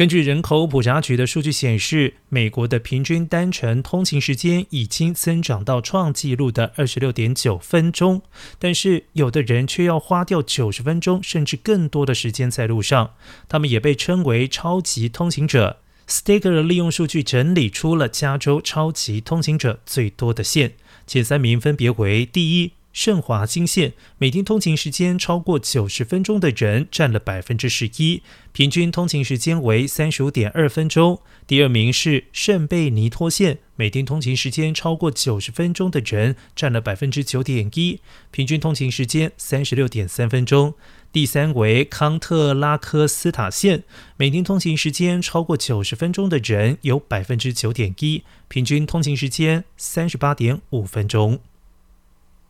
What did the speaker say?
根据人口普查局的数据显示，美国的平均单程通勤时间已经增长到创纪录的二十六点九分钟，但是有的人却要花掉九十分钟甚至更多的时间在路上。他们也被称为超级通勤者。Stager 利用数据整理出了加州超级通勤者最多的县，前三名分别为：第一。圣华金线每天通勤时间超过九十分钟的人占了百分之十一，平均通勤时间为三十五点二分钟。第二名是圣贝尼托线，每天通勤时间超过九十分钟的人占了百分之九点一，平均通勤时间三十六点三分钟。第三为康特拉科斯塔线，每天通勤时间超过九十分钟的人有百分之九点一，平均通勤时间三十八点五分钟。